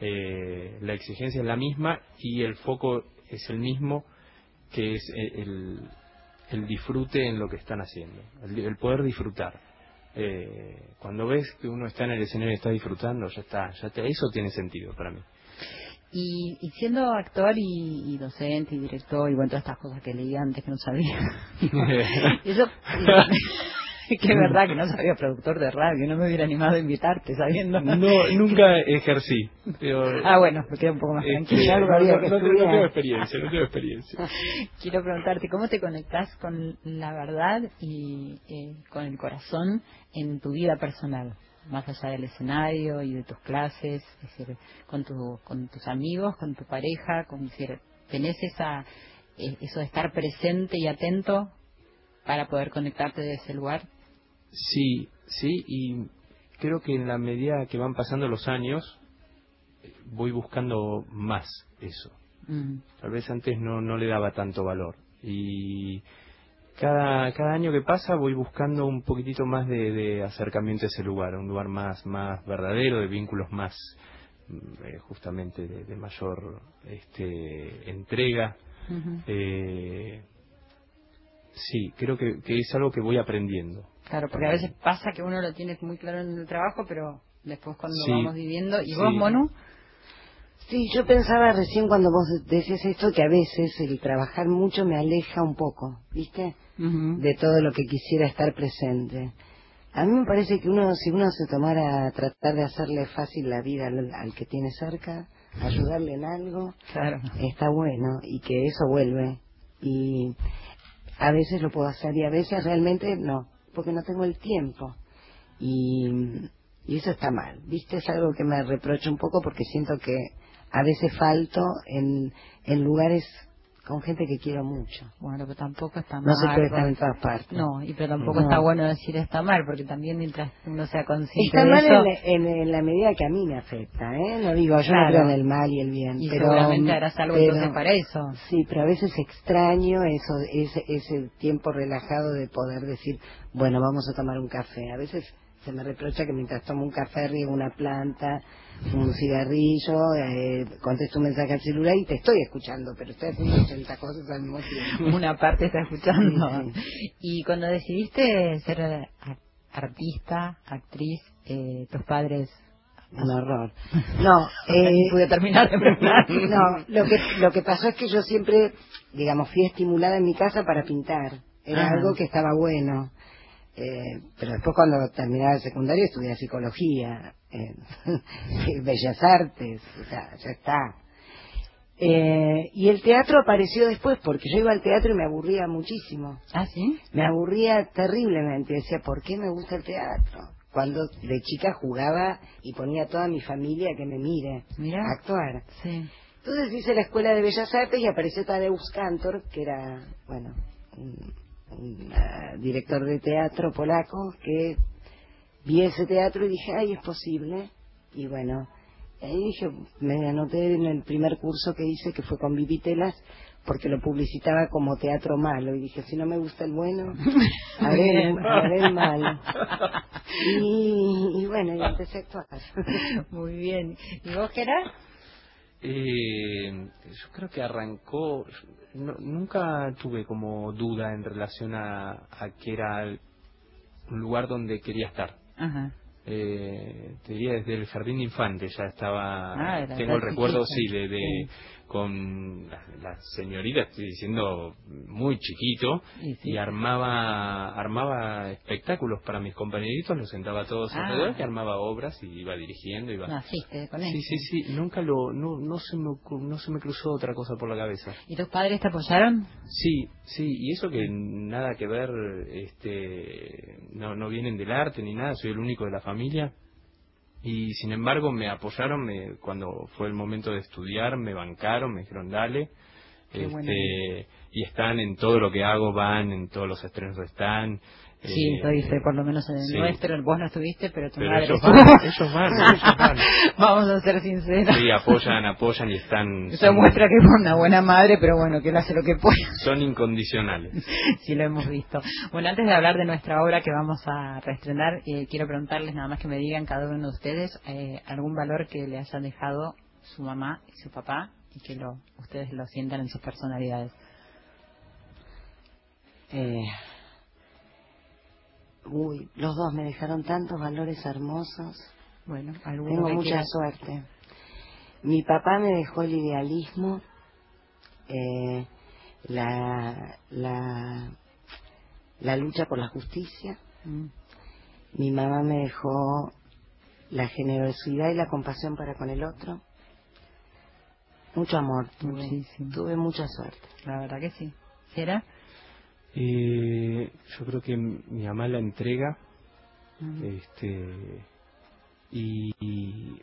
Eh, la exigencia es la misma y el foco es el mismo, que es el, el- el disfrute en lo que están haciendo, el, el poder disfrutar. Eh, cuando ves que uno está en el escenario y está disfrutando, ya está, ya te- eso tiene sentido para mí. Y, y siendo actor y, y docente y director y bueno, todas estas cosas que leí antes que no sabía. Eso, que es verdad que no sabía productor de radio, no me hubiera animado a invitarte sabiendo. No, nunca ejercí. pero- Ah, bueno, me quedo un poco más Este, tranquila. no, había no, no tengo- no estudiar. tengo experiencia, no tengo experiencia. Quiero preguntarte, ¿cómo te conectás con la verdad y eh, con el corazón en tu vida personal? Más allá del escenario y de tus clases, es decir, con, tu, con tus amigos, con tu pareja, con, es decir, ¿tenés esa, eh, eso de estar presente y atento para poder conectarte de ese lugar? Sí, sí, y creo que en la medida que van pasando los años, voy buscando más eso. Mm. Tal vez antes no, no le daba tanto valor. Y cada, cada año que pasa voy buscando un poquitito más de, de acercamiento a ese lugar, un lugar más, más verdadero, de vínculos más, mm, eh, justamente de, de mayor este, entrega. Eh, sí, creo que, que es algo que voy aprendiendo. Claro, porque a veces pasa que uno lo tiene muy claro en el trabajo, pero después cuando Sí. vamos viviendo... ¿Y Sí. vos, Monu? Sí, yo pensaba recién cuando vos decías esto que a veces el trabajar mucho me aleja un poco, ¿viste? De todo lo que quisiera estar presente. A mí me parece que uno, si uno se tomara a tratar de hacerle fácil la vida al, al que tiene cerca, ayudarle en algo, Claro. está bueno y que eso vuelve. Y a veces lo puedo hacer y a veces realmente no, porque no tengo el tiempo. Y, y eso está mal, ¿viste? Es algo que me reprocho un poco porque siento que a veces falto en, en lugares con gente que quiero mucho. Bueno, pero tampoco está mal. No se puede estar en todas partes. No, y pero tampoco No. está bueno decir está mal, porque también mientras uno sea consciente Está de mal eso, en, en- en la medida que a mí me afecta, ¿eh? No digo, yo Claro. no creo en el mal y el bien. y pero, seguramente harás algo pero- entonces para eso. Sí, pero a veces extraño eso, ese, ese tiempo relajado de poder decir, bueno, vamos a tomar un café. A veces se me reprocha que mientras tomo un café riego una planta, un cigarrillo, eh, contesto un mensaje al celular y te estoy escuchando, pero estoy haciendo 80 cosas al mismo tiempo. Una parte está escuchando. Sí, Y cuando decidiste ser artista, actriz, eh, tus padres... Un horror. No, eh, pude terminar de preguntar. No, lo que, lo que pasó es que yo siempre, digamos, fui estimulada en mi casa para pintar. Era Ajá. algo que estaba bueno. Eh, pero después cuando terminaba el secundario estudié psicología, eh, bellas artes, o sea, ya está. Eh, y el teatro apareció después, porque yo iba al teatro y me aburría muchísimo. ¿Ah, sí? Me aburría terriblemente. Decía, ¿por qué me gusta el teatro? Cuando de chica jugaba y ponía a toda mi familia que me mire a actuar. Sí. Entonces hice la Escuela de Bellas Artes y apareció Tadeusz Kantor, que era, bueno, un, un, ah, director de teatro polaco, que vi ese teatro y dije, ay, es posible. Y bueno, ahí dije, me anoté en el primer curso que hice, que fue con Vivitelas, porque lo publicitaba como teatro malo. Y dije, si no me gusta el bueno, a ver, el- a ver el malo. Y, y bueno, y empecé a actuar. Muy bien. ¿Y vos, Gerard? Eh, yo creo que arrancó, no- nunca tuve como duda en relación a, a que era el- un lugar donde quería estar. Ajá. Eh, te diría desde el jardín de infantes ya estaba, Ah, tengo el recuerdo, sí, de, de- con la, la señorita, estoy diciendo muy chiquito, Y sí. y armaba armaba espectáculos para mis compañeritos, los sentaba todos Ah. alrededor y armaba obras y iba dirigiendo, iba... Naciste con Sí, eso. sí, sí, nunca lo, no, no se me, no se me cruzó otra cosa por la cabeza. ¿Y tus padres te apoyaron? Sí, sí, y eso que nada que ver, este, no, no vienen del arte ni nada, soy el único de la familia. Y sin embargo me apoyaron me, cuando fue el momento de estudiar, me bancaron, me dijeron dale. Qué Este, bueno. y están en todo lo que hago, van, en todos los estrenos están. Sí, eh, fe, por lo menos en el sí. nuestro. Vos no estuviste, pero tu Pero madre ellos van, ellos van, ellos van. Vamos a ser sinceros. Sí, apoyan, apoyan y están... Eso son- muestra que es una buena madre, pero bueno, que él hace lo que puede. Son incondicionales. sí, lo hemos visto. Bueno, antes de hablar de nuestra obra que vamos a reestrenar, eh, quiero preguntarles nada más que me digan cada uno de ustedes eh, algún valor que le hayan dejado su mamá y su papá y que lo, ustedes lo sientan en sus personalidades. Eh, uy, los dos me dejaron tantos valores hermosos. Bueno, Tengo mucha suerte. Mi papá me dejó el idealismo, eh, la, la, la lucha por la justicia. Mm. Mi mamá me dejó la generosidad y la compasión para con el otro. Mucho amor tuve. Muchísimo. Tuve mucha suerte. La verdad que sí. ¿Será? Eh, yo creo que mi mamá la entrega, este, y, y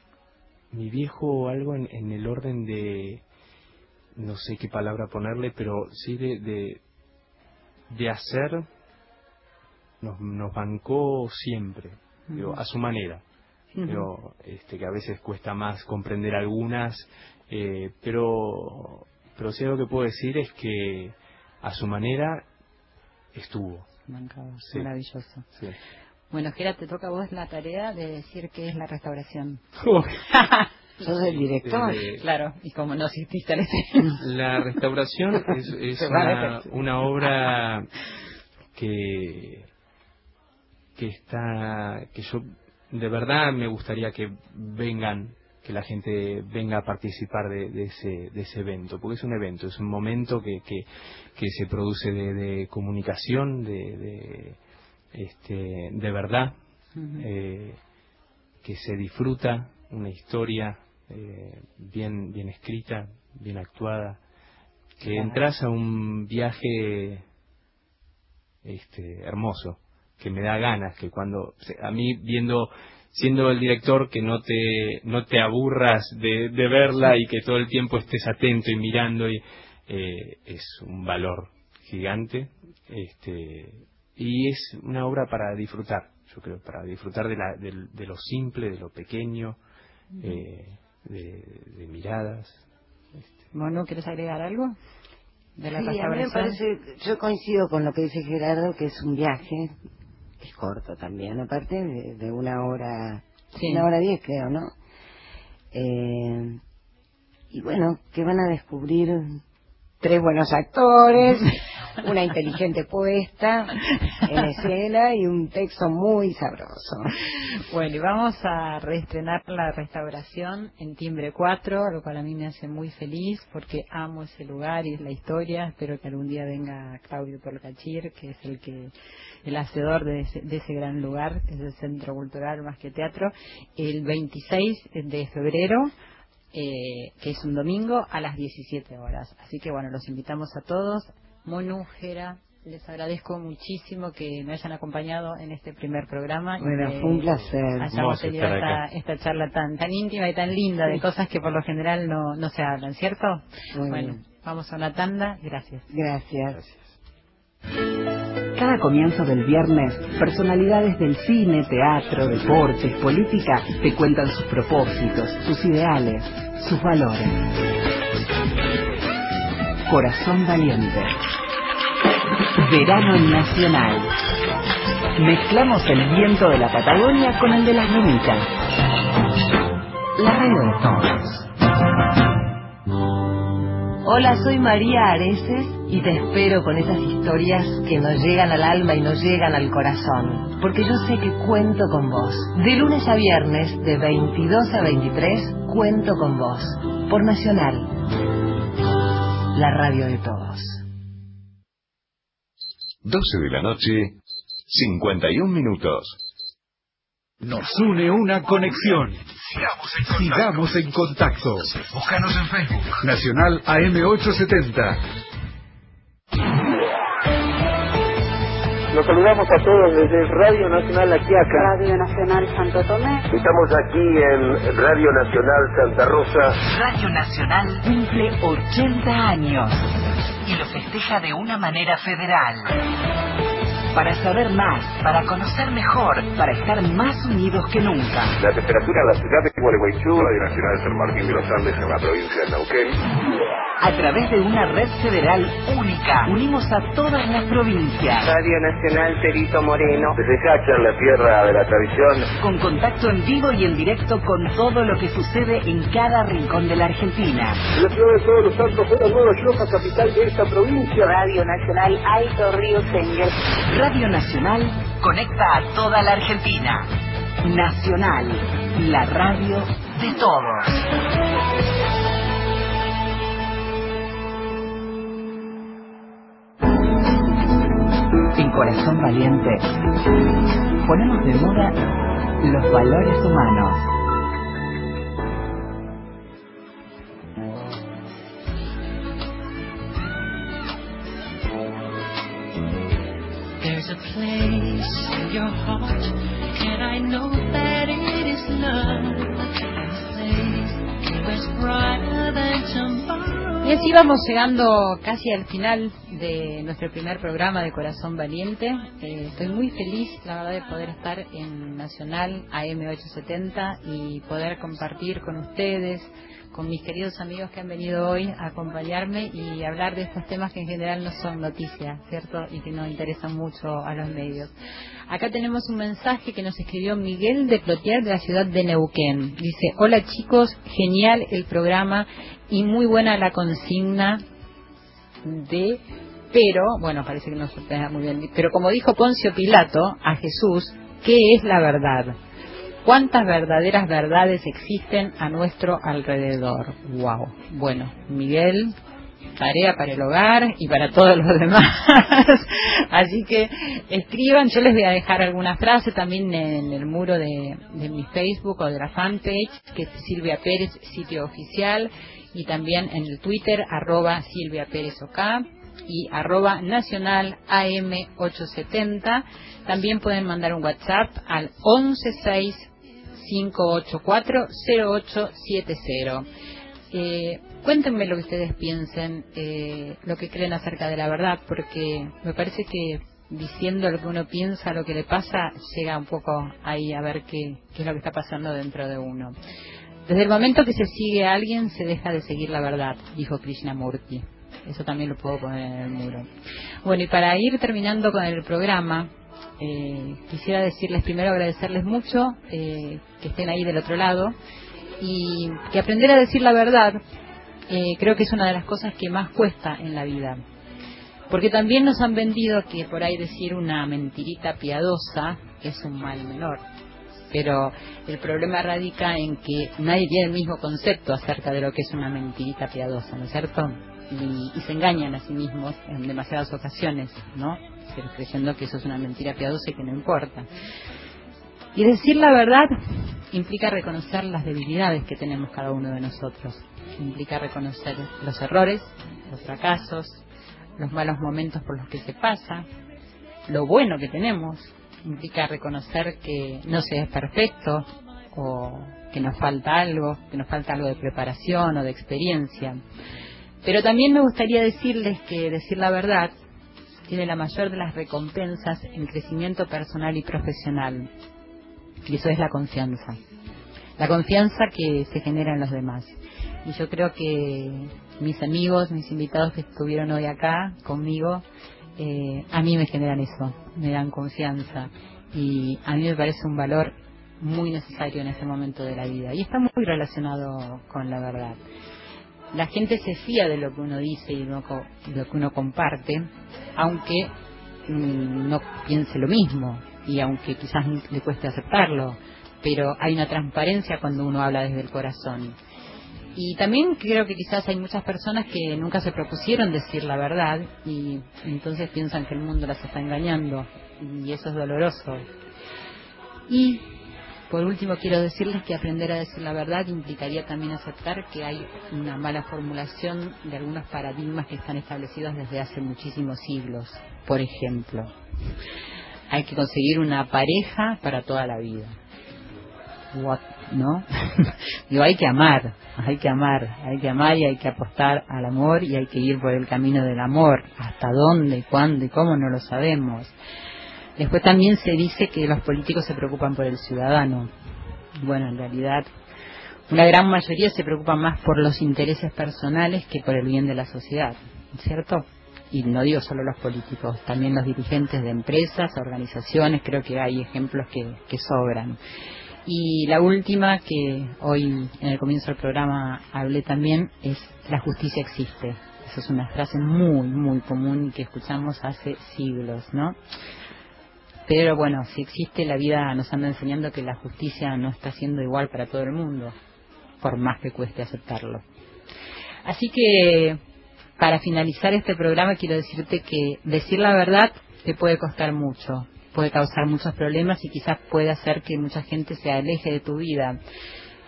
mi viejo algo en, en el orden de, no sé qué palabra ponerle, pero sí de, de, de hacer, nos, nos bancó siempre, digo, a su manera. Pero, este, que a veces cuesta más comprender algunas, eh, pero, pero sí algo que puedo decir es que a su manera estuvo. Sí. Maravilloso. Sí. Bueno, Gera, te toca a vos la tarea de decir qué es la restauración. Sos el director. Eh, Claro, y como no asististe al. La restauración es, es una, una obra que que está que yo de verdad me gustaría que vengan que la gente venga a participar de, de ese de ese evento porque es un evento es un momento que que, que se produce de, de comunicación de, de este de verdad eh, que se disfruta una historia eh, bien bien escrita bien actuada que Claro. entras a un viaje este hermoso que me da ganas que cuando a mí viendo siendo el director que no te no te aburras de, de verla y que todo el tiempo estés atento y mirando y eh, es un valor gigante este y es una obra para disfrutar yo creo para disfrutar de la de, lo simple de lo pequeño eh, de, de miradas Monu, ¿quieres agregar algo? De la Sí, a mí me restauración. parece, yo coincido con lo que dice Gerardo, que es un viaje, es corto también, aparte de, de una hora, Sí. una hora diez creo, ¿no? Eh, y bueno, que van a descubrir tres buenos actores, una inteligente puesta en escena y un texto muy sabroso. Bueno, y vamos a reestrenar la restauración en Timbre 4, lo cual a mí me hace muy feliz porque amo ese lugar y la historia. Espero que algún día venga Claudio Torcachir, que es el que el hacedor de ese, de ese gran lugar, es el Centro Cultural más que Teatro, el 26 de febrero eh, que es un domingo a las 17 horas. Así que bueno, los invitamos a todos. Monu, Jera, les agradezco muchísimo que me hayan acompañado en este primer programa. Bueno, y fue un placer. Hayamos tenido esta, esta charla tan, tan íntima y tan linda de cosas que por lo general no, no se hablan, ¿cierto? Muy bueno, bien. vamos a una tanda. Gracias. Gracias. Cada comienzo del viernes, personalidades del cine, teatro, deportes, política te cuentan sus propósitos, sus ideales, sus valores. Corazón Valiente. Verano Nacional. Mezclamos el viento de la Patagonia con el de las lomitas. La radio de todos. Hola, soy María Areces y te espero con esas historias que nos llegan al alma y nos llegan al corazón. Porque yo sé que cuento con vos. De lunes a viernes, de 22 a 23, cuento con vos. Por Nacional. La radio de todos. 12 de la noche, 51 minutos. Nos une una conexión. Sigamos en contacto. Búscanos en Facebook. Nacional AM870. Los saludamos a todos desde Radio Nacional La Quiaca. Radio Nacional Santo Tomé. Estamos aquí en Radio Nacional Santa Rosa. Radio Nacional cumple 80 años y lo festeja de una manera federal. Para saber más, para conocer mejor, para estar más unidos que nunca. La temperatura en la ciudad de Gualeguaychú, Radio Nacional San Martín de los Andes en la provincia de Neuquén. A través de una red federal única, unimos a todas las provincias. Radio Nacional Perito Moreno. Desde Chacha, en la tierra de la tradición. Con contacto en vivo y en directo con todo lo que sucede en cada rincón de la Argentina. La ciudad de Todos los Santos era Nueva York, capital de esta provincia. Radio Nacional Alto Río Senger. Radio Nacional conecta a toda la Argentina. Nacional, la radio de todos. En Corazón Valiente ponemos de moda los valores humanos. There's a place in your heart, and I know that Y así vamos llegando casi al final de nuestro primer programa de Corazón Valiente. Eh, estoy muy feliz, la verdad, de poder estar en Nacional AM870 y poder compartir con ustedes, con mis queridos amigos que han venido hoy a acompañarme y hablar de estos temas que en general no son noticias, ¿cierto? Y que no interesan mucho a los medios. Acá tenemos un mensaje que nos escribió Miguel de Plotier de la ciudad de Neuquén. Dice, hola chicos, genial el programa y muy buena la consigna de pero, bueno, parece que no se muy bien, pero como dijo Poncio Pilato a Jesús, ¿qué es la verdad? ¿Cuántas verdaderas verdades existen a nuestro alrededor? Wow. Bueno, Miguel, tarea para el hogar y para todos los demás. Así que escriban, yo les voy a dejar alguna frase también en el muro de, mi Facebook o de la fanpage, que es Silvia Pérez, sitio oficial, y también en el Twitter, arroba Silvia Pérez OK y arroba nacional AM870. También pueden mandar un WhatsApp al 116 584 0870. Eh, cuéntenme lo que ustedes piensen, eh, lo que creen acerca de la verdad, porque me parece que diciendo lo que uno piensa, lo que le pasa, llega un poco ahí a ver qué, qué es lo que está pasando dentro de uno. Desde el momento que se sigue a alguien, se deja de seguir la verdad, dijo Krishnamurti. Eso también lo puedo poner en el muro. Bueno, y para ir terminando con el programa, eh, quisiera decirles primero agradecerles mucho eh, que estén ahí del otro lado y que aprender a decir la verdad eh, creo que es una de las cosas que más cuesta en la vida. Porque también nos han vendido que por ahí decir una mentirita piadosa es un mal menor. Pero el problema radica en que nadie tiene el mismo concepto acerca de lo que es una mentirita piadosa, ¿no es cierto? Y, y se engañan a sí mismos en demasiadas ocasiones, ¿no? Pero creyendo que eso es una mentira piadosa y que no importa. Y decir la verdad implica reconocer las debilidades que tenemos cada uno de nosotros. Implica reconocer los errores, los fracasos, los malos momentos por los que se pasa, lo bueno que tenemos. Implica reconocer que no se es perfecto o que nos falta algo, que nos falta algo de preparación o de experiencia. Pero también me gustaría decirles que decir la verdad tiene la mayor de las recompensas en crecimiento personal y profesional. Y eso es la confianza. La confianza que se genera en los demás. Y yo creo que mis amigos, mis invitados que estuvieron hoy acá conmigo, eh, a mí me generan eso, me dan confianza. Y a mí me parece un valor muy necesario en este momento de la vida. Y está muy relacionado con la verdad. La gente se fía de lo que uno dice y lo que uno comparte, aunque mm, no piense lo mismo y aunque quizás le cueste aceptarlo, pero hay una transparencia cuando uno habla desde el corazón. Y también creo que quizás hay muchas personas que nunca se propusieron decir la verdad y entonces piensan que el mundo las está engañando y eso es doloroso. Y por último quiero decirles que aprender a decir la verdad implicaría también aceptar que hay una mala formulación de algunos paradigmas que están establecidos desde hace muchísimos siglos. Por ejemplo, hay que conseguir una pareja para toda la vida. What, ¿No? Digo, hay que amar, hay que amar, hay que amar y hay que apostar al amor y hay que ir por el camino del amor. ¿Hasta dónde, cuándo y cómo no lo sabemos? Después también se dice que los políticos se preocupan por el ciudadano. Bueno, en realidad una gran mayoría se preocupan más por los intereses personales que por el bien de la sociedad, ¿cierto? y no digo solo los políticos, también los dirigentes de empresas, organizaciones, creo que hay ejemplos que, que sobran. Y la última que hoy en el comienzo del programa hablé también es la justicia existe. Esa es una frase muy, muy común que escuchamos hace siglos, ¿no? Pero bueno, si existe, la vida nos anda enseñando que la justicia no está siendo igual para todo el mundo, por más que cueste aceptarlo. Así que para finalizar este programa quiero decirte que decir la verdad te puede costar mucho, puede causar muchos problemas y quizás puede hacer que mucha gente se aleje de tu vida.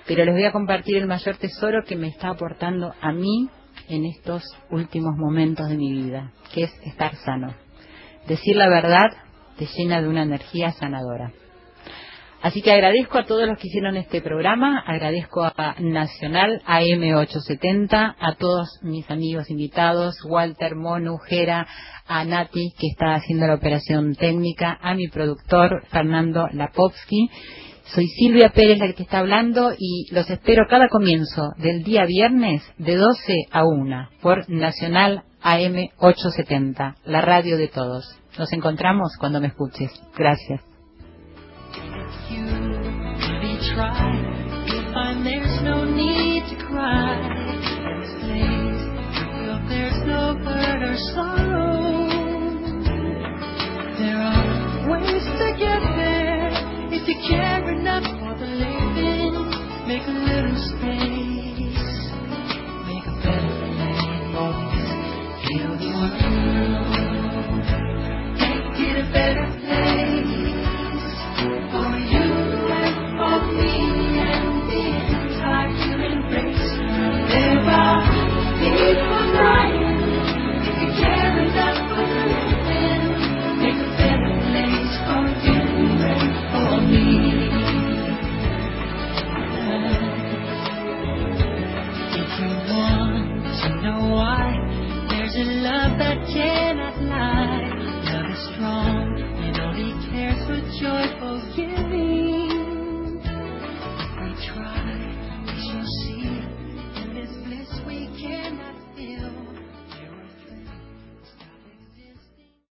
Pero les voy a compartir el mayor tesoro que me está aportando a mí en estos últimos momentos de mi vida, que es estar sano. Decir la verdad te llena de una energía sanadora. Así que agradezco a todos los que hicieron este programa, agradezco a Nacional AM870, a todos mis amigos invitados, Walter, Monu, Jera, a Nati, que está haciendo la operación técnica, a mi productor, Fernando Lapovsky. Soy Silvia Pérez la que está hablando y los espero cada comienzo del día viernes de 12 a 1 por Nacional AM870, la radio de todos. Nos encontramos cuando me escuches. Gracias. Make a little space, make a better better place